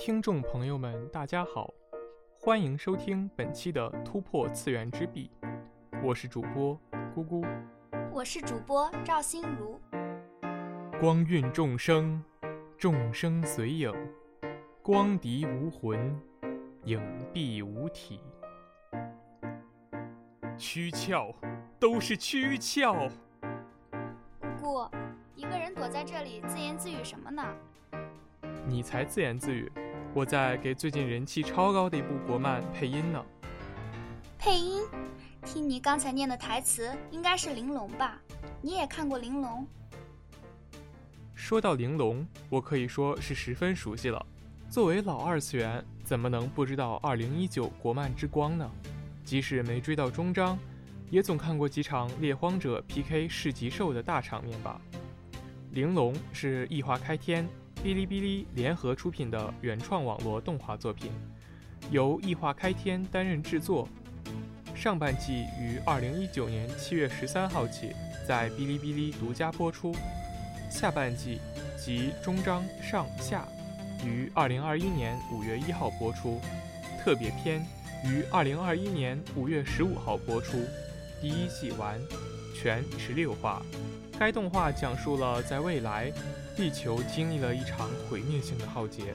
听众朋友们，大家好，欢迎收听本期的《突破次元之壁》，我是主播咕咕，我是主播赵心如。光蕴众生，众生随影，光敌无魂，影壁无体。躯壳，都是躯壳。姑姑，一个人躲在这里自言自语什么呢？你才自言自语，我在给最近人气超高的一部国漫配音呢。配音？听你刚才念的台词，应该是玲珑吧？你也看过玲珑？说到玲珑，我可以说是十分熟悉了。作为老二次元，怎么能不知道二零一九国漫之光呢？即使没追到终章，也总看过几场猎荒者 PK 市级兽的大场面吧。玲珑是异化开天。哔哩哔哩联合出品的原创网络动画作品，由异化开天担任制作。上半季于二零一九年七月十三号起在哔哩哔哩独家播出，下半季及终章上下于二零二一年五月一号播出，特别篇于二零二一年五月十五号播出。第一季完，全十六话。该动画讲述了在未来。地球经历了一场毁灭性的浩劫，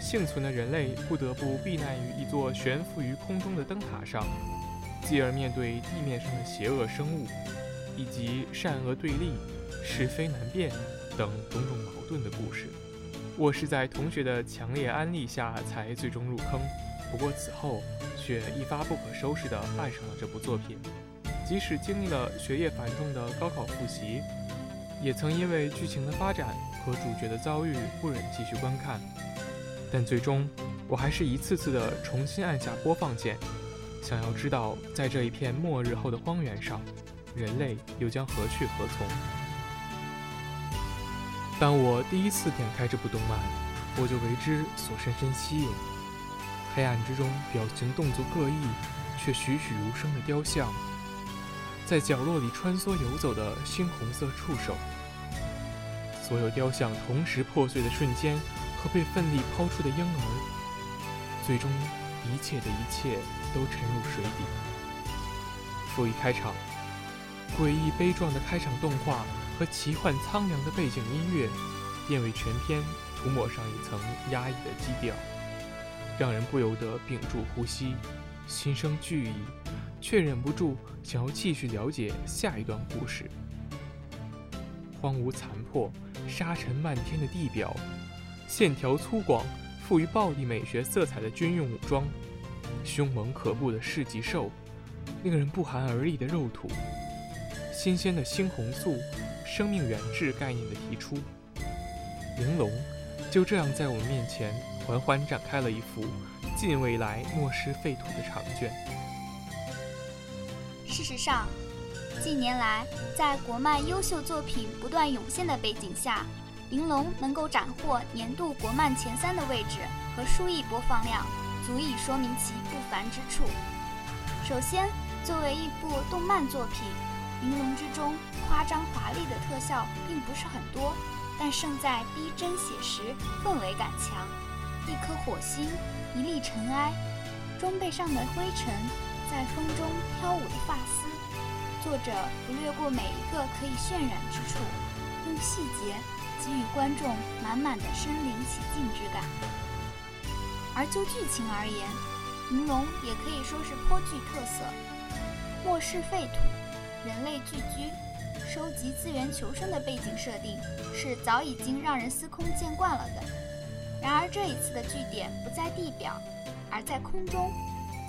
幸存的人类不得不避难于一座悬浮于空中的灯塔上，继而面对地面上的邪恶生物，以及善恶对立、是非难辨等种种矛盾的故事。我是在同学的强烈安利下才最终入坑，不过此后却一发不可收拾地爱上了这部作品，即使经历了学业繁重的高考复习。也曾因为剧情的发展和主角的遭遇不忍继续观看，但最终我还是一次次的重新按下播放键，想要知道在这一片末日后的荒原上，人类又将何去何从。当我第一次点开这部动漫，我就为之所深深吸引。黑暗之中，表情动作各异却栩栩如生的雕像。在角落里穿梭游走的猩红色触手，所有雕像同时破碎的瞬间和被奋力抛出的婴儿，最终一切的一切都沉入水底。赋予开场，诡异悲壮的开场动画和奇幻苍凉的背景音乐，便为全片涂抹上一层压抑的基调，让人不由得屏住呼吸，心生惧意。却忍不住想要继续了解下一段故事。荒芜残破、沙尘漫天的地表，线条粗犷、富于暴力美学色彩的军用武装，凶猛可怖的市集兽，令人不寒而栗的肉土，新鲜的猩红素、生命源质概念的提出，玲珑就这样在我们面前缓缓展开了一幅近未来末世废土的长卷。事实上，近年来在国漫优秀作品不断涌现的背景下，《玲珑》能够斩获年度国漫前三的位置和数亿播放量，足以说明其不凡之处。首先，作为一部动漫作品，《玲珑》之中夸张华丽的特效并不是很多，但胜在逼真写实，氛围感强。一颗火星，一粒尘埃，装备上的灰尘。在风中飘舞的发丝，作者不略过每一个可以渲染之处，用细节给予观众满满的身临其境之感。而就剧情而言，《玲珑》也可以说是颇具特色。末世废土，人类聚居，收集资源求生的背景设定是早已经让人司空见惯了的。然而这一次的据点不在地表，而在空中。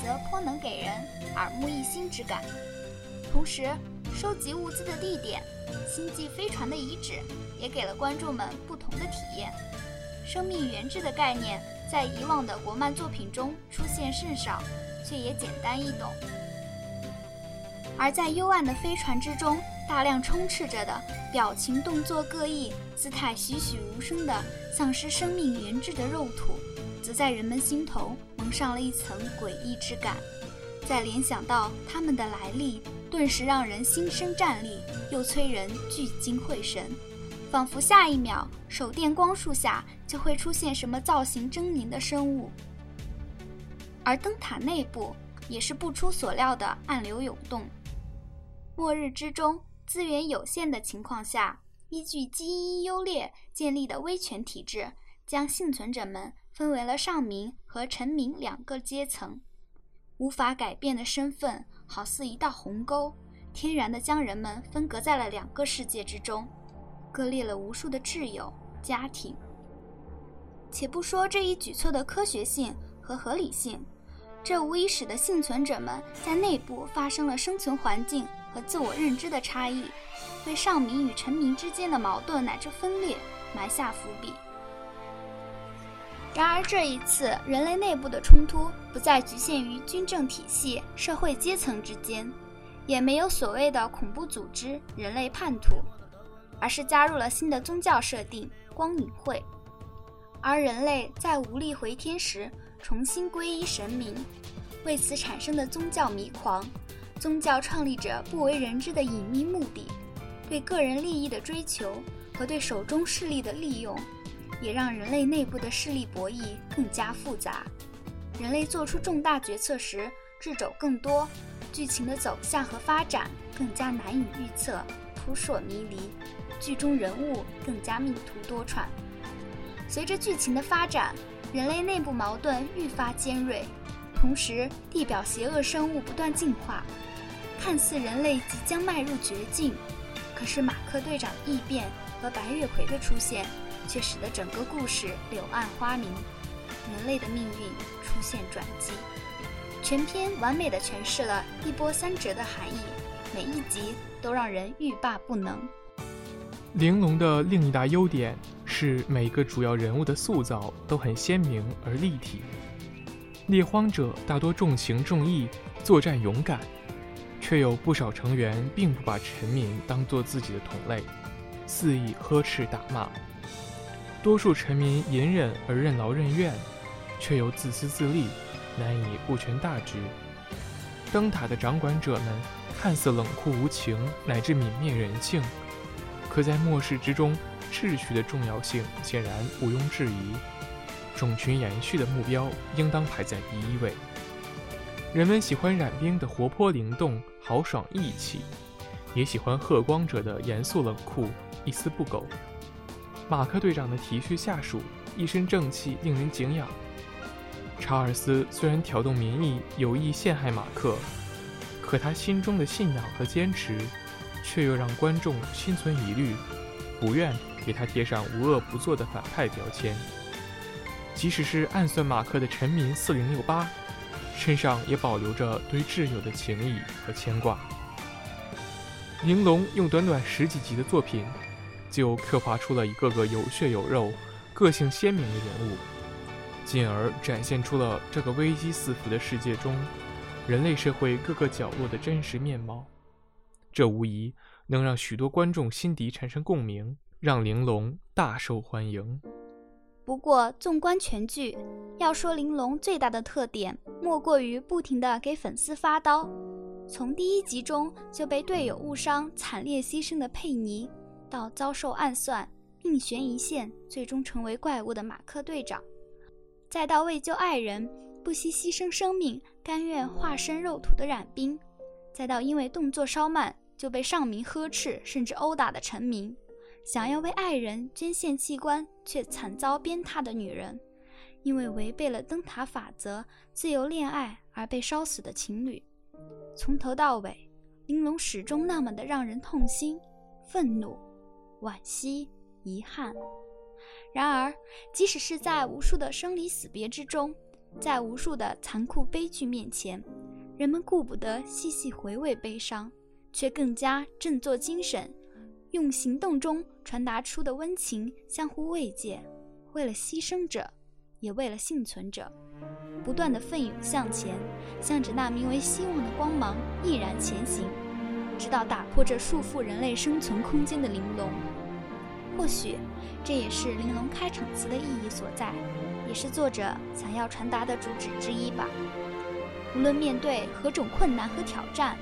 则颇能给人耳目一新之感。同时，收集物资的地点——星际飞船的遗址，也给了观众们不同的体验。生命源质的概念在以往的国漫作品中出现甚少，却也简单易懂。而在幽暗的飞船之中，大量充斥着的表情动作各异、姿态栩栩如生的丧失生命源质的肉土。则在人们心头蒙上了一层诡异之感，再联想到他们的来历，顿时让人心生战栗，又催人聚精会神，仿佛下一秒手电光束下就会出现什么造型狰狞的生物。而灯塔内部也是不出所料的暗流涌动。末日之中，资源有限的情况下，依据基因优劣建立的威权体制，将幸存者们分为了上民和臣民两个阶层。无法改变的身份，好似一道鸿沟，天然地将人们分隔在了两个世界之中，割裂了无数的挚友、家庭。且不说这一举措的科学性和合理性。这无疑使得幸存者们在内部发生了生存环境和自我认知的差异，为上民与臣民之间的矛盾乃至分裂埋下伏笔。然而，这一次人类内部的冲突不再局限于军政体系、社会阶层之间，也没有所谓的恐怖组织、人类叛徒，而是加入了新的宗教设定——光影会。而人类在无力回天时，重新皈依神明，为此产生的宗教迷狂，宗教创立者不为人知的隐秘目的，对个人利益的追求和对手中势力的利用，也让人类内部的势力博弈更加复杂。人类做出重大决策时，掣肘更多，剧情的走向和发展更加难以预测，扑朔迷离，剧中人物更加命途多舛。随着剧情的发展。人类内部矛盾愈发尖锐，同时地表邪恶生物不断进化，看似人类即将迈入绝境。可是马克队长异变和白月葵的出现，却使得整个故事柳暗花明，人类的命运出现转机。全篇完美的诠释了一波三折的含义，每一集都让人欲罢不能。玲珑的另一大优点是每个主要人物的塑造都很鲜明而立体。猎荒者大多重情重义，作战勇敢，却有不少成员并不把臣民当作自己的同类，肆意呵斥打骂。多数臣民隐忍而任劳任怨，却又自私自利，难以顾全大局。灯塔的掌管者们看似冷酷无情，乃至泯灭人性。可在末世之中，秩序的重要性显然毋庸置疑。种群延续的目标应当排在第一位。人们喜欢冉冰的活泼灵动、豪爽义气，也喜欢贺光者的严肃冷酷、一丝不苟。马克队长的体恤下属，一身正气，令人敬仰。查尔斯虽然挑动民意，有意陷害马克，可他心中的信仰和坚持。却又让观众心存疑虑，不愿给他贴上无恶不作的反派标签。即使是暗算马克的臣民四零六八，身上也保留着对挚友的情谊和牵挂。玲珑用短短十几集的作品，就刻画出了一个个有血有肉、个性鲜明的人物，进而展现出了这个危机四伏的世界中，人类社会各个角落的真实面貌。这无疑能让许多观众心底产生共鸣，让玲珑大受欢迎。不过，纵观全剧，要说玲珑最大的特点，莫过于不停地给粉丝发刀。从第一集中就被队友误伤、惨烈牺牲的佩妮，到遭受暗算、命悬一线、最终成为怪物的马克队长，再到为救爱人不惜牺牲生命、甘愿化身肉土的冉冰，再到因为动作稍慢。就被上民呵斥，甚至殴打的臣民，想要为爱人捐献器官却惨遭鞭挞的女人，因为违背了灯塔法则自由恋爱而被烧死的情侣，从头到尾，玲珑始终那么的让人痛心、愤怒、惋惜、遗憾。然而，即使是在无数的生离死别之中，在无数的残酷悲剧面前，人们顾不得细细回味悲伤。却更加振作精神，用行动中传达出的温情相互慰藉，为了牺牲者，也为了幸存者，不断的奋勇向前，向着那名为希望的光芒毅然前行，直到打破这束缚人类生存空间的玲珑。或许，这也是玲珑开场词的意义所在，也是作者想要传达的主旨之一吧。无论面对何种困难和挑战。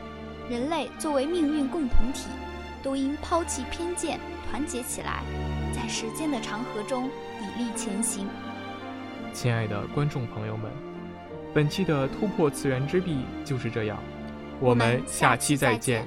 人类作为命运共同体，都应抛弃偏见，团结起来，在时间的长河中砥砺前行。亲爱的观众朋友们，本期的突破次元之壁就是这样，我们下期再见。